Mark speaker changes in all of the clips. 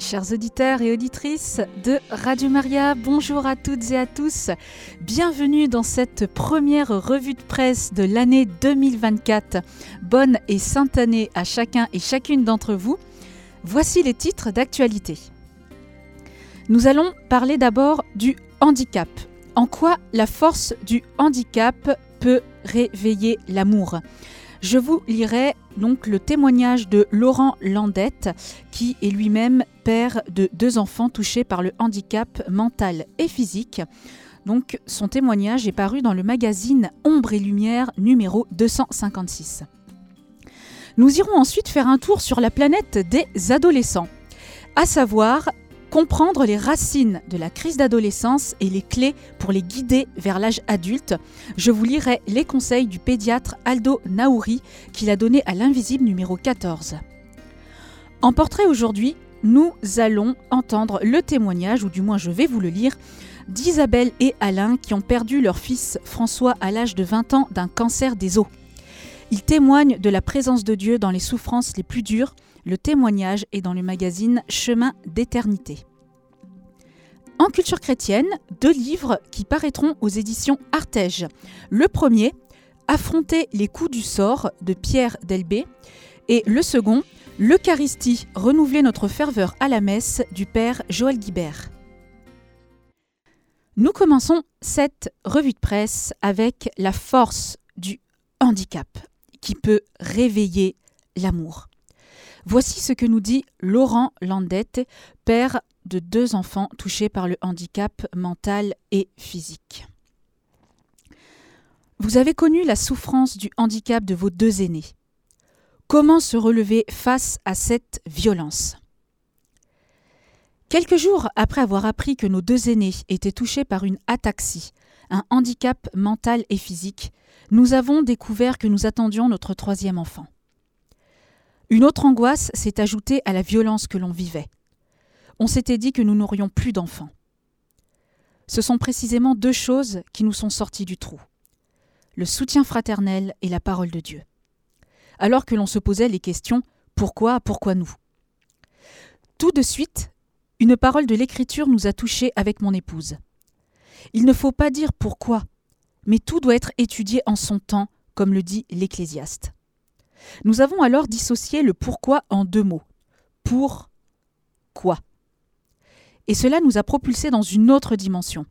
Speaker 1: Chers auditeurs et auditrices de Radio Maria, bonjour à toutes et à tous. Bienvenue dans cette première revue de presse de l'année 2024. Bonne et sainte année à chacun et chacune d'entre vous. Voici les titres d'actualité. Nous allons parler d'abord du handicap. En quoi la force du handicap peut réveiller l'amour? Je vous lirai donc le témoignage de Laurent Landette, qui est lui-même père de deux enfants touchés par le handicap mental et physique. Donc son témoignage est paru dans le magazine Ombre et Lumière numéro 256. Nous irons ensuite faire un tour sur la planète des adolescents, à savoir comprendre les racines de la crise d'adolescence et les clés pour les guider vers l'âge adulte, je vous lirai les conseils du pédiatre Aldo Naouri qu'il a donné à l'invisible numéro 14. En portrait aujourd'hui, nous allons entendre le témoignage, ou du moins je vais vous le lire, d'Isabelle et Alain qui ont perdu leur fils François à l'âge de 20 ans d'un cancer des os. Ils témoignent de la présence de Dieu dans les souffrances les plus dures le témoignage est dans le magazine Chemin d'éternité. En culture chrétienne, deux livres qui paraîtront aux éditions Artege. Le premier, Affronter les coups du sort de Pierre Delbé et le second, L'Eucharistie, renouveler notre ferveur à la messe du Père Joël Guibert. Nous commençons cette revue de presse avec la force du handicap qui peut réveiller l'amour. Voici ce que nous dit Laurent Landette, père de deux enfants touchés par le handicap mental et physique. Vous avez connu la souffrance du handicap de vos deux aînés. Comment se relever face à cette violence? Quelques jours après avoir appris que nos deux aînés étaient touchés par une ataxie, un handicap mental et physique, nous avons découvert que nous attendions notre troisième enfant. Une autre angoisse s'est ajoutée à la violence que l'on vivait. On s'était dit que nous n'aurions plus d'enfants. Ce sont précisément deux choses qui nous sont sorties du trou. Le soutien fraternel et la parole de Dieu. Alors que l'on se posait les questions pourquoi, pourquoi nous? Tout de suite, une parole de l'Écriture nous a touchés avec mon épouse. Il ne faut pas dire pourquoi, mais tout doit être étudié en son temps, comme le dit l'Ecclésiaste. Nous avons alors dissocié le pourquoi en deux mots. Pour quoi? Et cela nous a propulsés dans une autre dimension.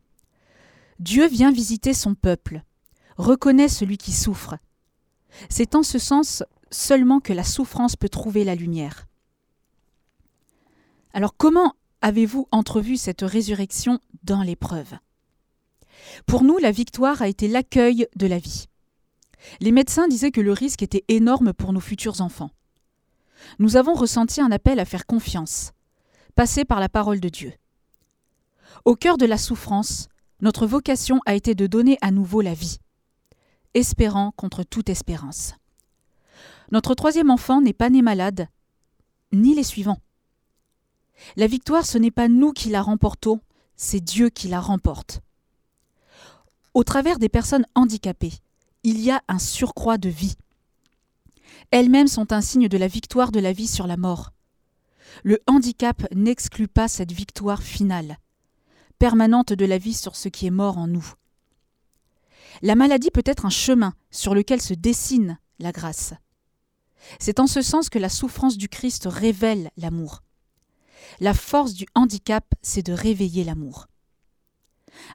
Speaker 1: Dieu vient visiter son peuple, reconnaît celui qui souffre. C'est en ce sens seulement que la souffrance peut trouver la lumière. Alors comment avez-vous entrevu cette résurrection dans l'épreuve? Pour nous, la victoire a été l'accueil de la vie. Les médecins disaient que le risque était énorme pour nos futurs enfants. Nous avons ressenti un appel à faire confiance, passer par la parole de Dieu. Au cœur de la souffrance, notre vocation a été de donner à nouveau la vie, espérant contre toute espérance. Notre troisième enfant n'est pas né malade, ni les suivants. La victoire, ce n'est pas nous qui la remportons, c'est Dieu qui la remporte. Au travers des personnes handicapées, il y a un surcroît de vie. Elles-mêmes sont un signe de la victoire de la vie sur la mort. Le handicap n'exclut pas cette victoire finale, permanente de la vie sur ce qui est mort en nous. La maladie peut être un chemin sur lequel se dessine la grâce. C'est en ce sens que la souffrance du Christ révèle l'amour. La force du handicap, c'est de réveiller l'amour.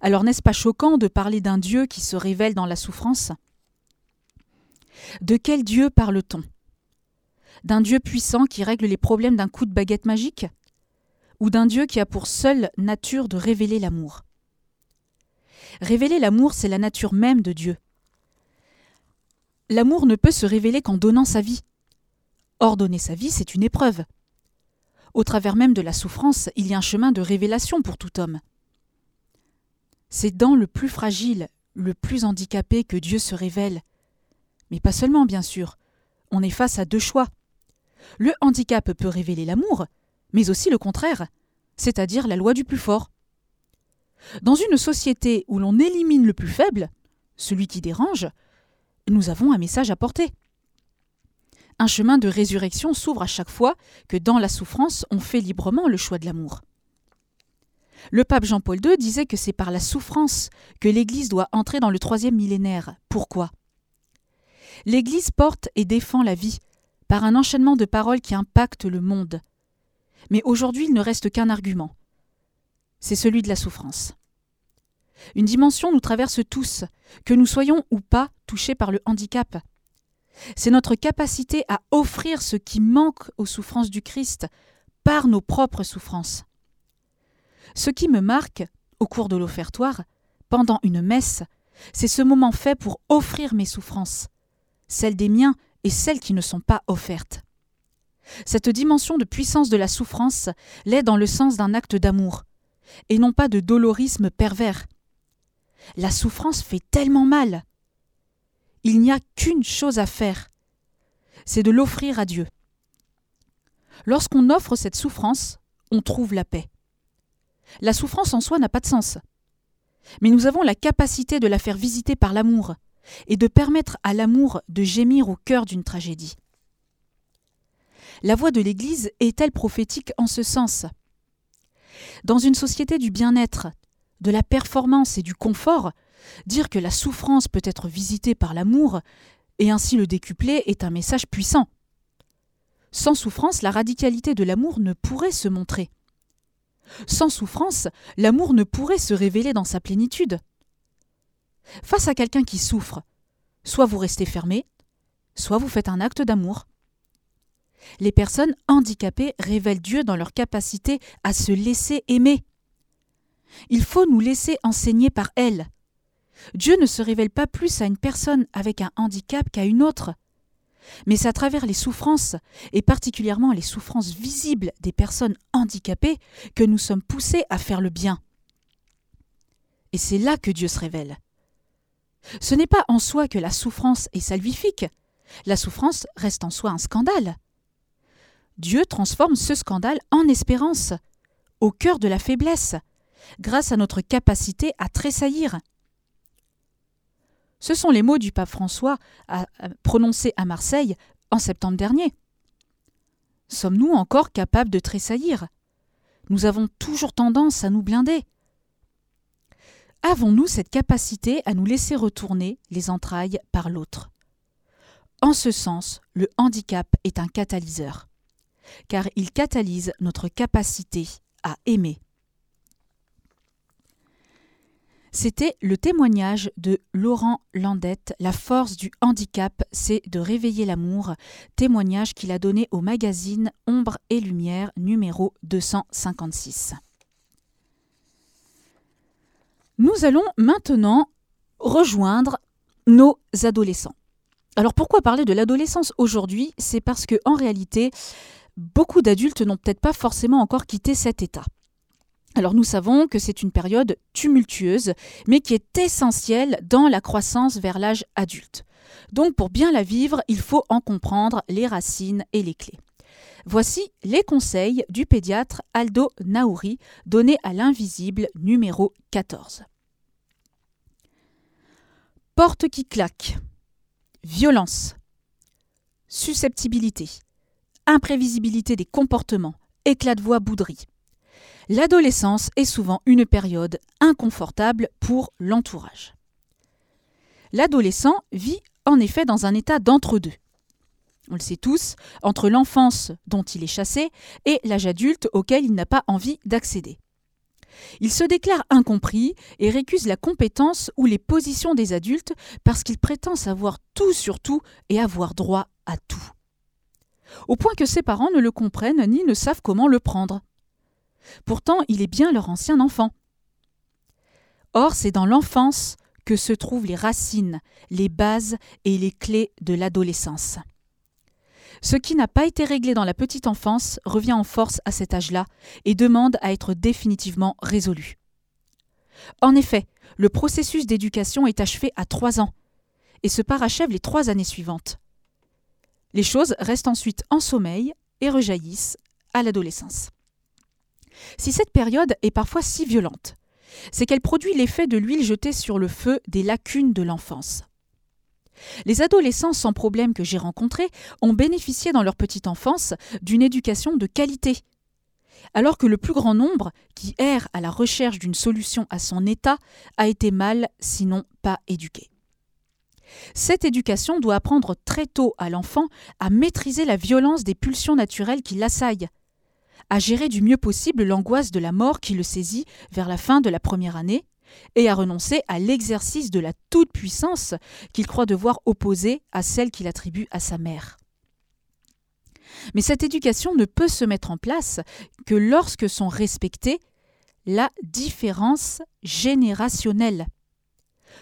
Speaker 1: Alors n'est-ce pas choquant de parler d'un Dieu qui se révèle dans la souffrance? De quel Dieu parle-t-on? D'un Dieu puissant qui règle les problèmes d'un coup de baguette magique? Ou d'un Dieu qui a pour seule nature de révéler l'amour? Révéler l'amour, c'est la nature même de Dieu. L'amour ne peut se révéler qu'en donnant sa vie. Or, donner sa vie, c'est une épreuve. Au travers même de la souffrance, il y a un chemin de révélation pour tout homme. C'est dans le plus fragile, le plus handicapé que Dieu se révèle, mais pas seulement, bien sûr. On est face à deux choix. Le handicap peut révéler l'amour, mais aussi le contraire, c'est-à-dire la loi du plus fort. Dans une société où l'on élimine le plus faible, celui qui dérange, nous avons un message à porter. Un chemin de résurrection s'ouvre à chaque fois que dans la souffrance on fait librement le choix de l'amour. Le pape Jean-Paul II disait que c'est par la souffrance que l'Église doit entrer dans le troisième millénaire. Pourquoi? L'Église porte et défend la vie par un enchaînement de paroles qui impactent le monde. Mais aujourd'hui, il ne reste qu'un argument. C'est celui de la souffrance. Une dimension nous traverse tous, que nous soyons ou pas touchés par le handicap. C'est notre capacité à offrir ce qui manque aux souffrances du Christ par nos propres souffrances. Ce qui me marque, au cours de l'offertoire, pendant une messe, c'est ce moment fait pour offrir mes souffrances, celles des miens et celles qui ne sont pas offertes. Cette dimension de puissance de la souffrance l'est dans le sens d'un acte d'amour, et non pas de dolorisme pervers. La souffrance fait tellement mal. Il n'y a qu'une chose à faire, c'est de l'offrir à Dieu. Lorsqu'on offre cette souffrance, on trouve la paix. La souffrance en soi n'a pas de sens. Mais nous avons la capacité de la faire visiter par l'amour, et de permettre à l'amour de gémir au cœur d'une tragédie. La voix de l'Église est-elle prophétique en ce sens? Dans une société du bien-être, de la performance et du confort, dire que la souffrance peut être visitée par l'amour et ainsi le décupler est un message puissant. Sans souffrance, la radicalité de l'amour ne pourrait se montrer. Sans souffrance, l'amour ne pourrait se révéler dans sa plénitude. Face à quelqu'un qui souffre, soit vous restez fermé, soit vous faites un acte d'amour. Les personnes handicapées révèlent Dieu dans leur capacité à se laisser aimer. Il faut nous laisser enseigner par elles. Dieu ne se révèle pas plus à une personne avec un handicap qu'à une autre. Mais c'est à travers les souffrances, et particulièrement les souffrances visibles des personnes handicapées, que nous sommes poussés à faire le bien. Et c'est là que Dieu se révèle. Ce n'est pas en soi que la souffrance est salvifique. La souffrance reste en soi un scandale. Dieu transforme ce scandale en espérance, au cœur de la faiblesse, grâce à notre capacité à tressaillir. Ce sont les mots du pape François prononcés à Marseille en septembre dernier. Sommes-nous encore capables de tressaillir? Nous avons toujours tendance à nous blinder. Avons-nous cette capacité à nous laisser retourner les entrailles par l'autre? En ce sens, le handicap est un catalyseur, car il catalyse notre capacité à aimer. C'était le témoignage de Laurent Landette. La force du handicap, c'est de réveiller l'amour. Témoignage qu'il a donné au magazine Ombre et Lumière numéro 256. Nous allons maintenant rejoindre nos adolescents. Alors pourquoi parler de l'adolescence aujourd'hui? C'est parce que en réalité, beaucoup d'adultes n'ont peut-être pas forcément encore quitté cet état. Alors nous savons que c'est une période tumultueuse, mais qui est essentielle dans la croissance vers l'âge adulte. Donc pour bien la vivre, il faut en comprendre les racines et les clés. Voici les conseils du pédiatre Aldo Naouri donnés à l'invisible numéro 14. Porte qui claque. Violence. Susceptibilité. Imprévisibilité des comportements. Éclat de voix bouderie. L'adolescence est souvent une période inconfortable pour l'entourage. L'adolescent vit en effet dans un état d'entre-deux on le sait tous, entre l'enfance dont il est chassé et l'âge adulte auquel il n'a pas envie d'accéder. Il se déclare incompris et récuse la compétence ou les positions des adultes parce qu'il prétend savoir tout sur tout et avoir droit à tout. Au point que ses parents ne le comprennent ni ne savent comment le prendre. Pourtant, il est bien leur ancien enfant. Or, c'est dans l'enfance que se trouvent les racines, les bases et les clés de l'adolescence. Ce qui n'a pas été réglé dans la petite enfance revient en force à cet âge-là et demande à être définitivement résolu. En effet, le processus d'éducation est achevé à trois ans et se parachève les trois années suivantes. Les choses restent ensuite en sommeil et rejaillissent à l'adolescence. Si cette période est parfois si violente, c'est qu'elle produit l'effet de l'huile jetée sur le feu des lacunes de l'enfance. Les adolescents sans problème que j'ai rencontrés ont bénéficié dans leur petite enfance d'une éducation de qualité, alors que le plus grand nombre, qui erre à la recherche d'une solution à son état, a été mal, sinon pas éduqué. Cette éducation doit apprendre très tôt à l'enfant à maîtriser la violence des pulsions naturelles qui l'assaillent, à gérer du mieux possible l'angoisse de la mort qui le saisit vers la fin de la première année, et à renoncer à l'exercice de la toute-puissance qu'il croit devoir opposer à celle qu'il attribue à sa mère. Mais cette éducation ne peut se mettre en place que lorsque sont respectées la différence générationnelle.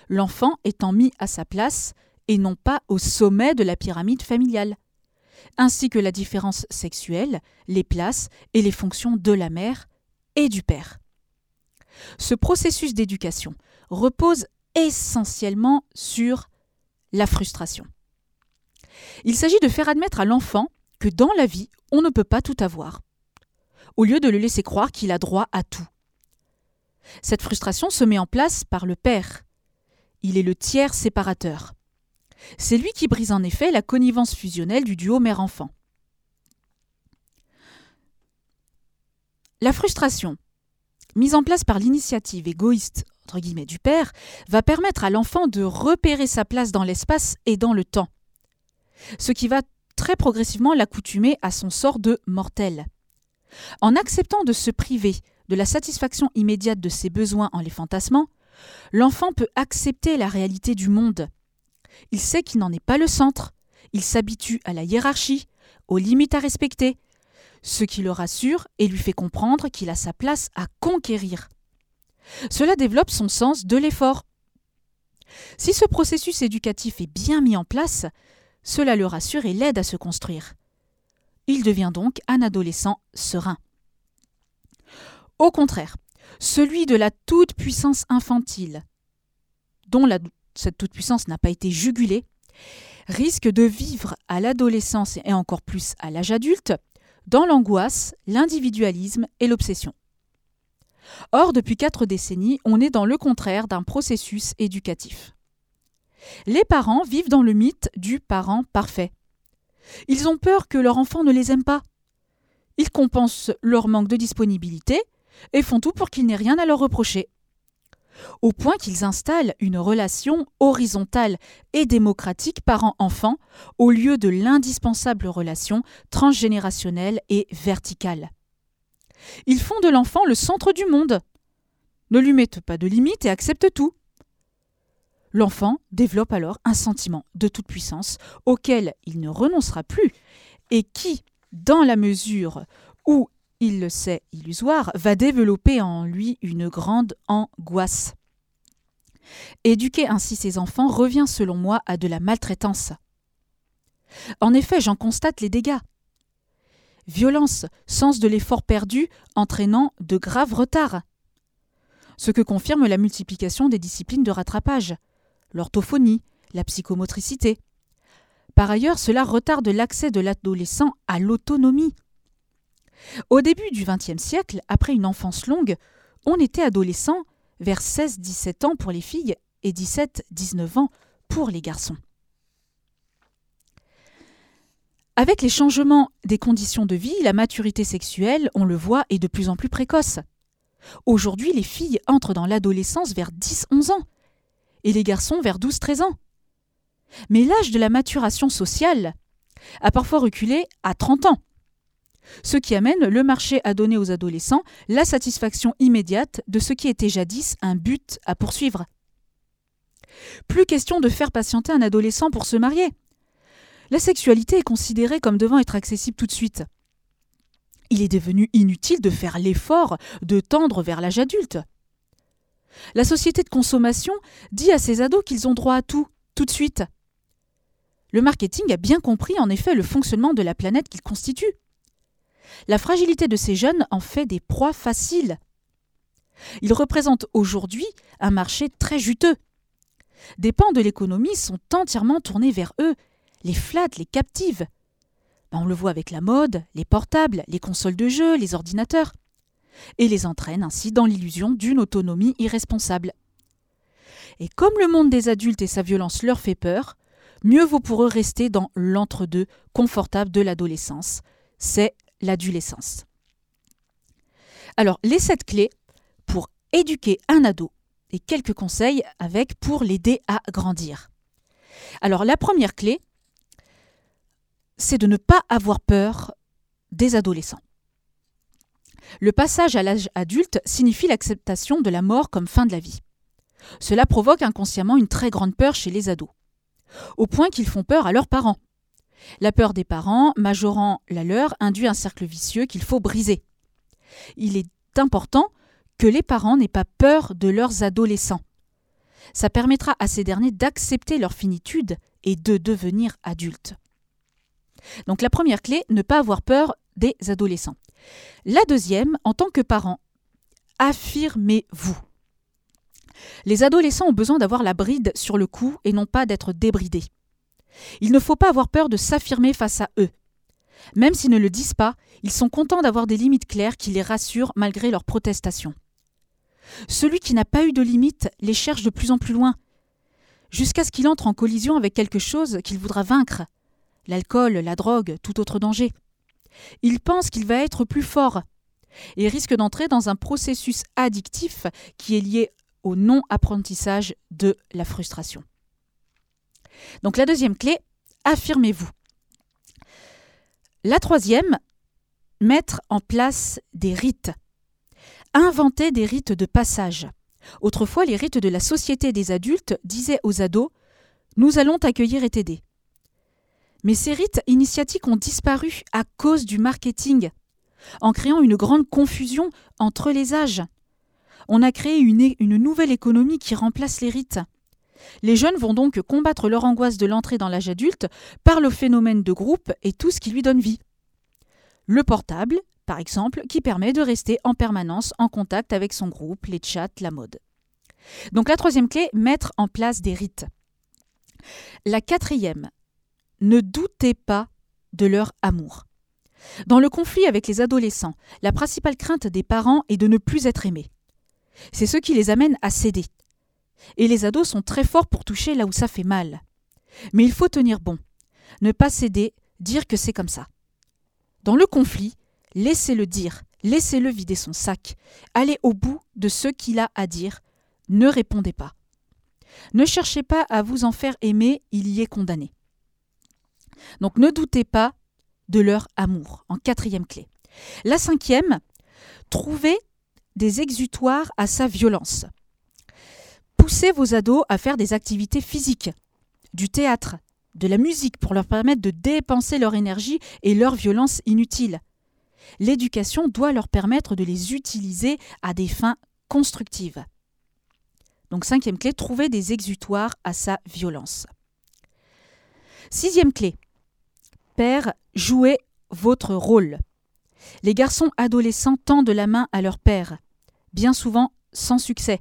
Speaker 1: L'enfant étant mis à sa place et non pas au sommet de la pyramide familiale, ainsi que la différence sexuelle, les places et les fonctions de la mère et du père. Ce processus d'éducation repose essentiellement sur la frustration. Il s'agit de faire admettre à l'enfant que dans la vie, on ne peut pas tout avoir, au lieu de le laisser croire qu'il a droit à tout. Cette frustration se met en place par le père. Il est le tiers séparateur. C'est lui qui brise en effet la connivence fusionnelle du duo mère-enfant. La frustration, mise en place par l'initiative égoïste du père, va permettre à l'enfant de repérer sa place dans l'espace et dans le temps, ce qui va très progressivement l'accoutumer à son sort de mortel. En acceptant de se priver de la satisfaction immédiate de ses besoins en les fantasmant, l'enfant peut accepter la réalité du monde. Il sait qu'il n'en est pas le centre, il s'habitue à la hiérarchie, aux limites à respecter, ce qui le rassure et lui fait comprendre qu'il a sa place à conquérir. Cela développe son sens de l'effort. Si ce processus éducatif est bien mis en place, cela le rassure et l'aide à se construire. Il devient donc un adolescent serein. Au contraire, celui de la toute-puissance infantile, dont cette toute-puissance n'a pas été jugulée, risque de vivre à l'adolescence et encore plus à l'âge adulte dans l'angoisse, l'individualisme et l'obsession. Or, depuis quatre décennies, on est dans le contraire d'un processus éducatif. Les parents vivent dans le mythe du parent parfait. Ils ont peur que leur enfant ne les aime pas. Ils compensent leur manque de disponibilité et font tout pour qu'il n'ait rien à leur reprocher. Au point qu'ils installent une relation horizontale et démocratique parent-enfant au lieu de l'indispensable relation transgénérationnelle et verticale. Ils font de l'enfant le centre du monde. Ne lui mettent pas de limites et acceptent tout. L'enfant développe alors un sentiment de toute puissance auquel il ne renoncera plus et qui, dans la mesure où il le sait illusoire, va développer en lui une grande angoisse. Éduquer ainsi ses enfants revient selon moi à de la maltraitance. En effet, j'en constate les dégâts violence, sens de l'effort perdu entraînant de graves retards. Ce que confirme la multiplication des disciplines de rattrapage, l'orthophonie, la psychomotricité. Par ailleurs, cela retarde l'accès de l'adolescent à l'autonomie. Au début du XXe siècle, après une enfance longue, on était adolescent vers 16-17 ans pour les filles et 17-19 ans pour les garçons. Avec les changements des conditions de vie, la maturité sexuelle, on le voit, est de plus en plus précoce. Aujourd'hui, les filles entrent dans l'adolescence vers 10-11 ans et les garçons vers 12-13 ans. Mais l'âge de la maturation sociale a parfois reculé à 30 ans, ce qui amène le marché à donner aux adolescents la satisfaction immédiate de ce qui était jadis un but à poursuivre. Plus question de faire patienter un adolescent pour se marier la sexualité est considérée comme devant être accessible tout de suite. Il est devenu inutile de faire l'effort de tendre vers l'âge adulte. La société de consommation dit à ses ados qu'ils ont droit à tout, tout de suite. Le marketing a bien compris en effet le fonctionnement de la planète qu'il constitue. La fragilité de ces jeunes en fait des proies faciles. Ils représentent aujourd'hui un marché très juteux. Des pans de l'économie sont entièrement tournés vers eux les flattent, les captivent. Ben, on le voit avec la mode, les portables, les consoles de jeux, les ordinateurs, et les entraîne ainsi dans l'illusion d'une autonomie irresponsable. Et comme le monde des adultes et sa violence leur fait peur, mieux vaut pour eux rester dans l'entre-deux confortable de l'adolescence. C'est l'adolescence. Alors, les sept clés pour éduquer un ado et quelques conseils avec pour l'aider à grandir. Alors, la première clé, c'est de ne pas avoir peur des adolescents. Le passage à l'âge adulte signifie l'acceptation de la mort comme fin de la vie. Cela provoque inconsciemment une très grande peur chez les ados, au point qu'ils font peur à leurs parents. La peur des parents, majorant la leur, induit un cercle vicieux qu'il faut briser. Il est important que les parents n'aient pas peur de leurs adolescents. Ça permettra à ces derniers d'accepter leur finitude et de devenir adultes. Donc la première clé, ne pas avoir peur des adolescents. La deuxième, en tant que parent, affirmez-vous. Les adolescents ont besoin d'avoir la bride sur le cou et non pas d'être débridés. Il ne faut pas avoir peur de s'affirmer face à eux. Même s'ils ne le disent pas, ils sont contents d'avoir des limites claires qui les rassurent malgré leurs protestations. Celui qui n'a pas eu de limites les cherche de plus en plus loin, jusqu'à ce qu'il entre en collision avec quelque chose qu'il voudra vaincre l'alcool, la drogue, tout autre danger. Il pense qu'il va être plus fort et risque d'entrer dans un processus addictif qui est lié au non-apprentissage de la frustration. Donc la deuxième clé, affirmez-vous. La troisième, mettre en place des rites. Inventer des rites de passage. Autrefois, les rites de la société des adultes disaient aux ados Nous allons t'accueillir et t'aider. Mais ces rites initiatiques ont disparu à cause du marketing, en créant une grande confusion entre les âges. On a créé une, une nouvelle économie qui remplace les rites. Les jeunes vont donc combattre leur angoisse de l'entrée dans l'âge adulte par le phénomène de groupe et tout ce qui lui donne vie. Le portable, par exemple, qui permet de rester en permanence en contact avec son groupe, les chats, la mode. Donc la troisième clé, mettre en place des rites. La quatrième, ne doutez pas de leur amour. Dans le conflit avec les adolescents, la principale crainte des parents est de ne plus être aimés. C'est ce qui les amène à céder. Et les ados sont très forts pour toucher là où ça fait mal. Mais il faut tenir bon. Ne pas céder, dire que c'est comme ça. Dans le conflit, laissez-le dire, laissez-le vider son sac, allez au bout de ce qu'il a à dire, ne répondez pas. Ne cherchez pas à vous en faire aimer, il y est condamné. Donc ne doutez pas de leur amour, en quatrième clé. La cinquième, trouvez des exutoires à sa violence. Poussez vos ados à faire des activités physiques, du théâtre, de la musique pour leur permettre de dépenser leur énergie et leur violence inutile. L'éducation doit leur permettre de les utiliser à des fins constructives. Donc cinquième clé, trouver des exutoires à sa violence. Sixième clé, Père, jouez votre rôle. Les garçons adolescents tendent la main à leur père, bien souvent sans succès.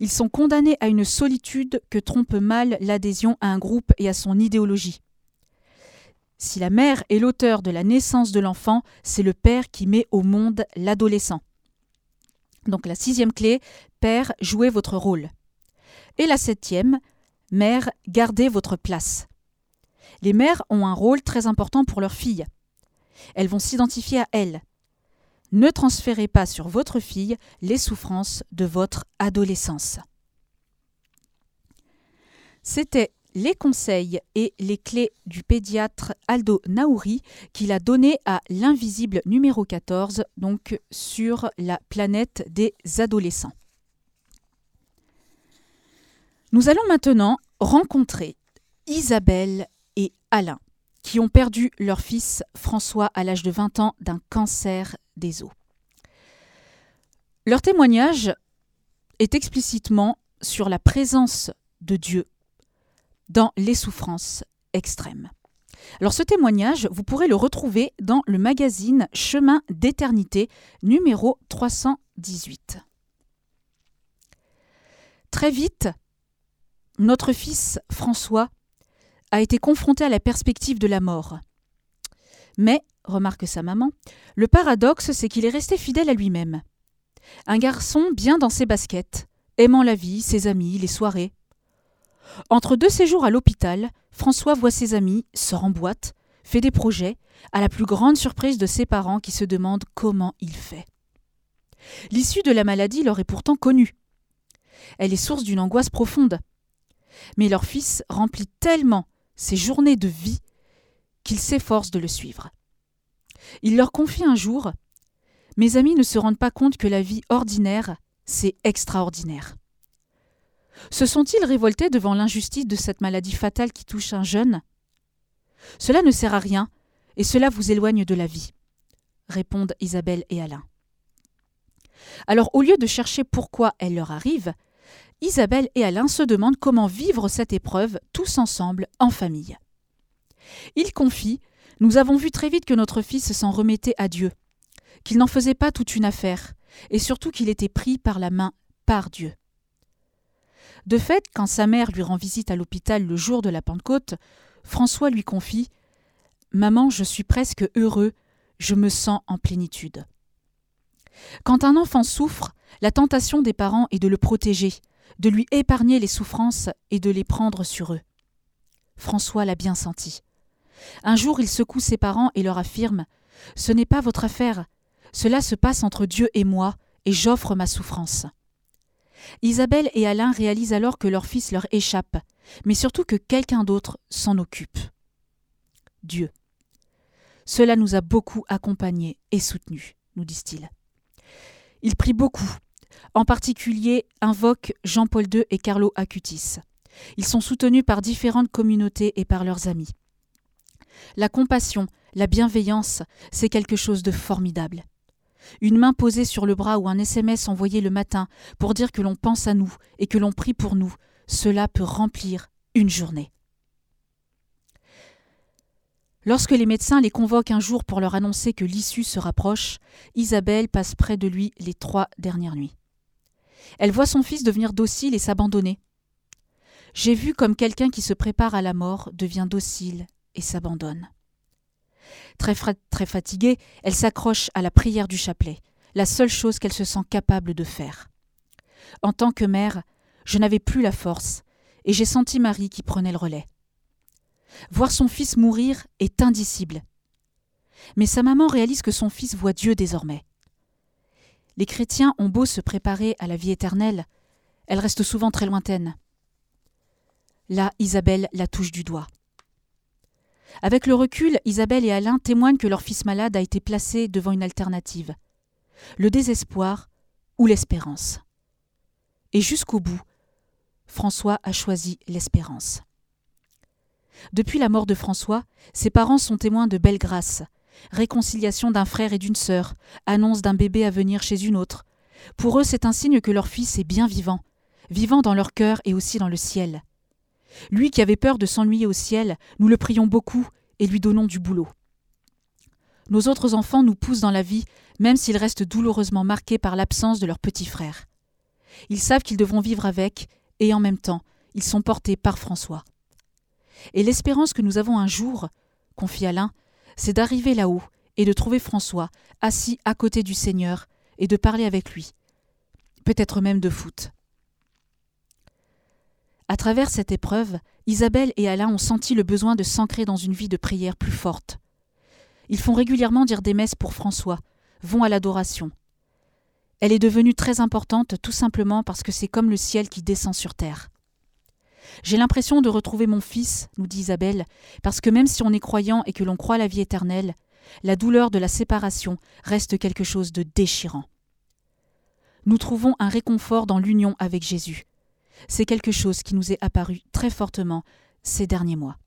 Speaker 1: Ils sont condamnés à une solitude que trompe mal l'adhésion à un groupe et à son idéologie. Si la mère est l'auteur de la naissance de l'enfant, c'est le père qui met au monde l'adolescent. Donc la sixième clé, Père, jouez votre rôle. Et la septième, Mère, gardez votre place. Les mères ont un rôle très important pour leurs filles. Elles vont s'identifier à elles. Ne transférez pas sur votre fille les souffrances de votre adolescence. C'était les conseils et les clés du pédiatre Aldo Naouri qu'il a donné à l'invisible numéro 14, donc sur la planète des adolescents. Nous allons maintenant rencontrer Isabelle et Alain, qui ont perdu leur fils François à l'âge de 20 ans d'un cancer des os. Leur témoignage est explicitement sur la présence de Dieu dans les souffrances extrêmes. Alors ce témoignage, vous pourrez le retrouver dans le magazine Chemin d'éternité numéro 318. Très vite, notre fils François a été confronté à la perspective de la mort. Mais, remarque sa maman, le paradoxe, c'est qu'il est resté fidèle à lui-même. Un garçon bien dans ses baskets, aimant la vie, ses amis, les soirées. Entre deux séjours à l'hôpital, François voit ses amis, sort en boîte, fait des projets, à la plus grande surprise de ses parents qui se demandent comment il fait. L'issue de la maladie leur est pourtant connue. Elle est source d'une angoisse profonde. Mais leur fils remplit tellement ses journées de vie qu'ils s'efforcent de le suivre. Il leur confie un jour Mes amis ne se rendent pas compte que la vie ordinaire, c'est extraordinaire. Se sont-ils révoltés devant l'injustice de cette maladie fatale qui touche un jeune? Cela ne sert à rien, et cela vous éloigne de la vie, répondent Isabelle et Alain. Alors au lieu de chercher pourquoi elle leur arrive, Isabelle et Alain se demandent comment vivre cette épreuve tous ensemble en famille. Ils confient Nous avons vu très vite que notre fils s'en remettait à Dieu, qu'il n'en faisait pas toute une affaire, et surtout qu'il était pris par la main par Dieu. De fait, quand sa mère lui rend visite à l'hôpital le jour de la Pentecôte, François lui confie Maman, je suis presque heureux, je me sens en plénitude. Quand un enfant souffre, la tentation des parents est de le protéger, de lui épargner les souffrances et de les prendre sur eux. François l'a bien senti. Un jour, il secoue ses parents et leur affirme Ce n'est pas votre affaire, cela se passe entre Dieu et moi, et j'offre ma souffrance. Isabelle et Alain réalisent alors que leur fils leur échappe, mais surtout que quelqu'un d'autre s'en occupe. Dieu. Cela nous a beaucoup accompagnés et soutenus, nous disent-ils. Ils prient beaucoup. En particulier, invoquent Jean-Paul II et Carlo Acutis. Ils sont soutenus par différentes communautés et par leurs amis. La compassion, la bienveillance, c'est quelque chose de formidable. Une main posée sur le bras ou un SMS envoyé le matin pour dire que l'on pense à nous et que l'on prie pour nous, cela peut remplir une journée. Lorsque les médecins les convoquent un jour pour leur annoncer que l'issue se rapproche, Isabelle passe près de lui les trois dernières nuits. Elle voit son fils devenir docile et s'abandonner. J'ai vu comme quelqu'un qui se prépare à la mort devient docile et s'abandonne. Très, fatiguée, elle s'accroche à la prière du chapelet, la seule chose qu'elle se sent capable de faire. En tant que mère, je n'avais plus la force, et j'ai senti Marie qui prenait le relais. Voir son fils mourir est indicible. Mais sa maman réalise que son fils voit Dieu désormais. Les chrétiens ont beau se préparer à la vie éternelle, elle reste souvent très lointaine. Là, Isabelle la touche du doigt. Avec le recul, Isabelle et Alain témoignent que leur fils malade a été placé devant une alternative le désespoir ou l'espérance. Et jusqu'au bout, François a choisi l'espérance. Depuis la mort de François, ses parents sont témoins de belles grâces. Réconciliation d'un frère et d'une sœur, annonce d'un bébé à venir chez une autre. Pour eux, c'est un signe que leur fils est bien vivant, vivant dans leur cœur et aussi dans le ciel. Lui qui avait peur de s'ennuyer au ciel, nous le prions beaucoup et lui donnons du boulot. Nos autres enfants nous poussent dans la vie, même s'ils restent douloureusement marqués par l'absence de leur petit frère. Ils savent qu'ils devront vivre avec, et en même temps, ils sont portés par François. Et l'espérance que nous avons un jour, confie Alain, c'est d'arriver là-haut et de trouver François assis à côté du Seigneur et de parler avec lui, peut-être même de foot. À travers cette épreuve, Isabelle et Alain ont senti le besoin de s'ancrer dans une vie de prière plus forte. Ils font régulièrement dire des messes pour François, vont à l'adoration. Elle est devenue très importante tout simplement parce que c'est comme le ciel qui descend sur terre. J'ai l'impression de retrouver mon fils, nous dit Isabelle, parce que même si on est croyant et que l'on croit la vie éternelle, la douleur de la séparation reste quelque chose de déchirant. Nous trouvons un réconfort dans l'union avec Jésus. C'est quelque chose qui nous est apparu très fortement ces derniers mois.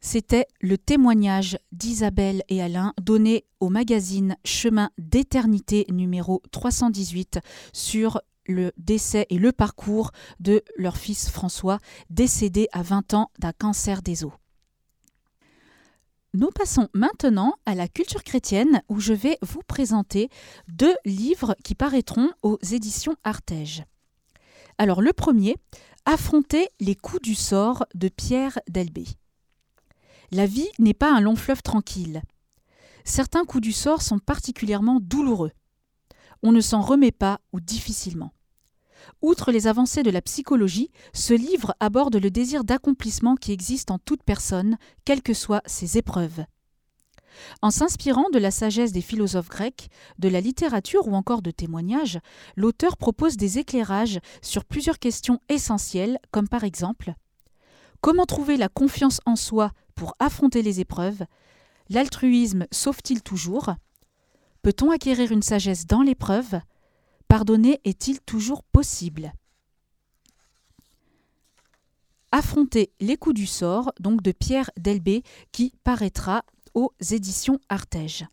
Speaker 1: C'était le témoignage d'Isabelle et Alain donné au magazine Chemin d'éternité numéro 318 sur le décès et le parcours de leur fils François, décédé à 20 ans d'un cancer des os. Nous passons maintenant à la culture chrétienne où je vais vous présenter deux livres qui paraîtront aux éditions Artege. Alors le premier, Affronter les coups du sort de Pierre Delbé. La vie n'est pas un long fleuve tranquille. Certains coups du sort sont particulièrement douloureux. On ne s'en remet pas ou difficilement. Outre les avancées de la psychologie, ce livre aborde le désir d'accomplissement qui existe en toute personne, quelles que soient ses épreuves. En s'inspirant de la sagesse des philosophes grecs, de la littérature ou encore de témoignages, l'auteur propose des éclairages sur plusieurs questions essentielles, comme par exemple Comment trouver la confiance en soi pour affronter les épreuves? L'altruisme sauve-t-il toujours? Peut-on acquérir une sagesse dans l'épreuve? Pardonner est-il toujours possible? Affronter les coups du sort, donc de Pierre Delbé, qui paraîtra aux éditions Artege.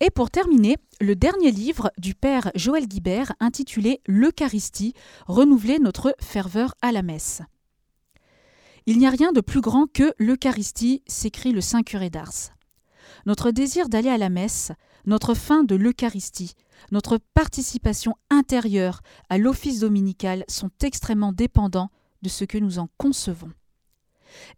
Speaker 1: Et pour terminer, le dernier livre du père Joël Guibert intitulé L'Eucharistie, renouveler notre ferveur à la messe. Il n'y a rien de plus grand que l'Eucharistie, s'écrit le Saint curé d'Ars. Notre désir d'aller à la messe, notre fin de l'Eucharistie, notre participation intérieure à l'office dominical sont extrêmement dépendants de ce que nous en concevons.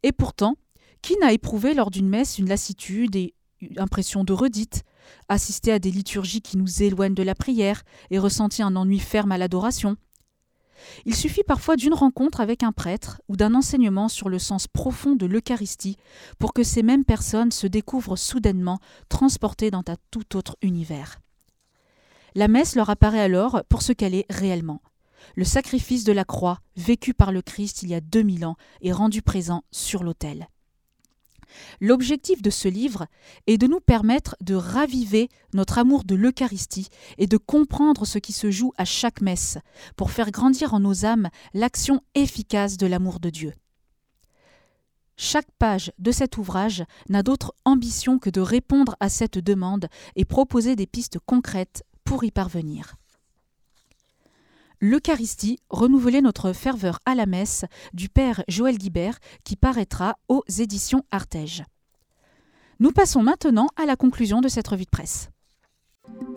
Speaker 1: Et pourtant, qui n'a éprouvé lors d'une messe une lassitude et une impression de redite, assisté à des liturgies qui nous éloignent de la prière et ressenti un ennui ferme à l'adoration? Il suffit parfois d'une rencontre avec un prêtre ou d'un enseignement sur le sens profond de l'Eucharistie pour que ces mêmes personnes se découvrent soudainement transportées dans un tout autre univers. La messe leur apparaît alors pour ce qu'elle est réellement. Le sacrifice de la croix, vécu par le Christ il y a 2000 ans, est rendu présent sur l'autel. L'objectif de ce livre est de nous permettre de raviver notre amour de l'Eucharistie et de comprendre ce qui se joue à chaque messe, pour faire grandir en nos âmes l'action efficace de l'amour de Dieu. Chaque page de cet ouvrage n'a d'autre ambition que de répondre à cette demande et proposer des pistes concrètes pour y parvenir l'Eucharistie, renouveler notre ferveur à la messe du Père Joël Guibert qui paraîtra aux éditions Artege. Nous passons maintenant à la conclusion de cette revue de presse.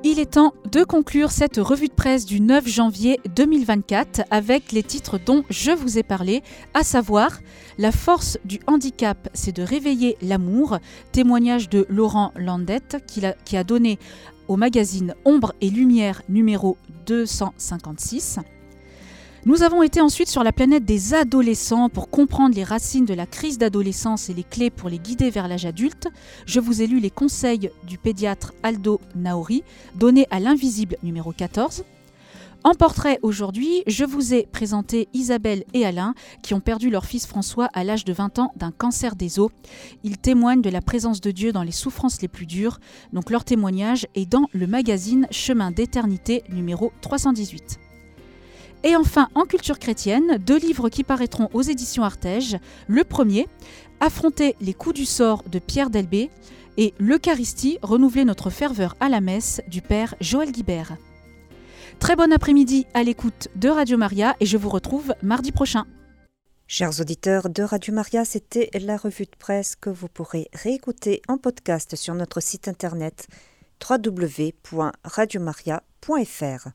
Speaker 1: Il est temps de conclure cette revue de presse du 9 janvier 2024 avec les titres dont je vous ai parlé, à savoir La force du handicap, c'est de réveiller l'amour, témoignage de Laurent Landette qui a, qui a donné au magazine Ombre et Lumière numéro 256. Nous avons été ensuite sur la planète des adolescents pour comprendre les racines de la crise d'adolescence et les clés pour les guider vers l'âge adulte. Je vous ai lu les conseils du pédiatre Aldo Naori, donnés à l'invisible numéro 14. En portrait aujourd'hui, je vous ai présenté Isabelle et Alain qui ont perdu leur fils François à l'âge de 20 ans d'un cancer des os. Ils témoignent de la présence de Dieu dans les souffrances les plus dures. Donc leur témoignage est dans le magazine Chemin d'éternité numéro 318. Et enfin, en culture chrétienne, deux livres qui paraîtront aux éditions Artege. Le premier, Affronter les coups du sort de Pierre Delbé et L'Eucharistie, renouveler notre ferveur à la messe du Père Joël Guibert. Très bon après-midi à l'écoute de Radio Maria et je vous retrouve mardi prochain.
Speaker 2: Chers auditeurs de Radio Maria, c'était la revue de presse que vous pourrez réécouter en podcast sur notre site internet www.radiomaria.fr.